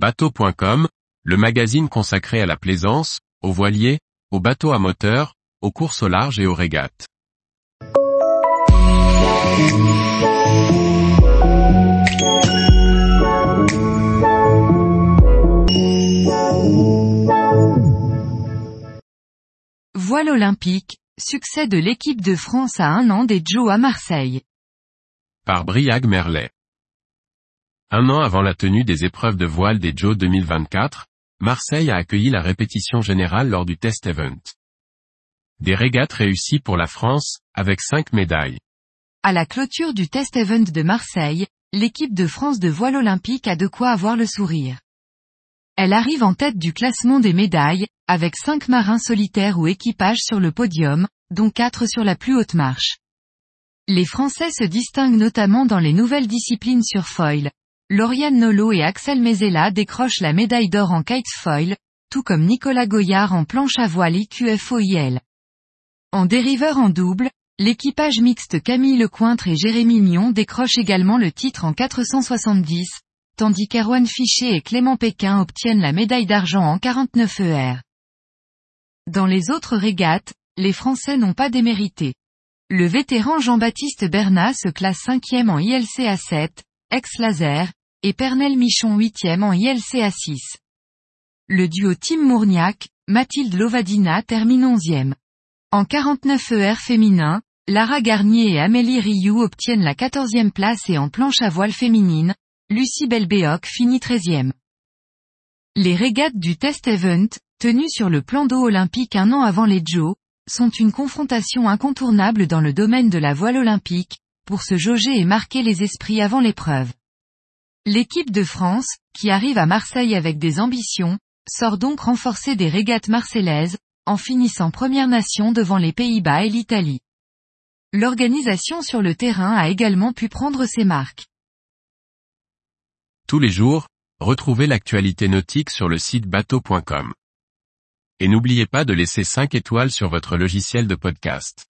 Bateau.com, le magazine consacré à la plaisance, aux voiliers, aux bateaux à moteur, aux courses au large et aux régates. Voile olympique, succès de l'équipe de France à un an des Joe à Marseille. Par Briag Merlet. Un an avant la tenue des épreuves de voile des Joe 2024, Marseille a accueilli la répétition générale lors du test event. Des régates réussies pour la France, avec cinq médailles. À la clôture du test event de Marseille, l'équipe de France de voile olympique a de quoi avoir le sourire. Elle arrive en tête du classement des médailles, avec cinq marins solitaires ou équipages sur le podium, dont quatre sur la plus haute marche. Les Français se distinguent notamment dans les nouvelles disciplines sur foil. Lauriane Nolo et Axel Mezella décrochent la médaille d'or en kitefoil, tout comme Nicolas Goyard en planche à voile IQFOIL. En dériveur en double, l'équipage mixte Camille Lecointre et Jérémy Mion décrochent également le titre en 470, tandis qu'Erwan Fichet et Clément Pékin obtiennent la médaille d'argent en 49 ER. Dans les autres régates, les Français n'ont pas démérité. Le vétéran Jean-Baptiste Bernat se classe cinquième en ILCA 7, ex-laser, et Pernel Michon huitième en ILCA 6. Le duo Tim Mourniac, Mathilde Lovadina termine onzième. En 49 ER féminin, Lara Garnier et Amélie Rioux obtiennent la quatorzième place et en planche à voile féminine, Lucie Belbéoc finit 13e. Les régates du Test Event, tenues sur le plan d'eau olympique un an avant les Joe, sont une confrontation incontournable dans le domaine de la voile olympique, pour se jauger et marquer les esprits avant l'épreuve. L'équipe de France, qui arrive à Marseille avec des ambitions, sort donc renforcée des régates marseillaises, en finissant première nation devant les Pays-Bas et l'Italie. L'organisation sur le terrain a également pu prendre ses marques. Tous les jours, retrouvez l'actualité nautique sur le site bateau.com. Et n'oubliez pas de laisser 5 étoiles sur votre logiciel de podcast.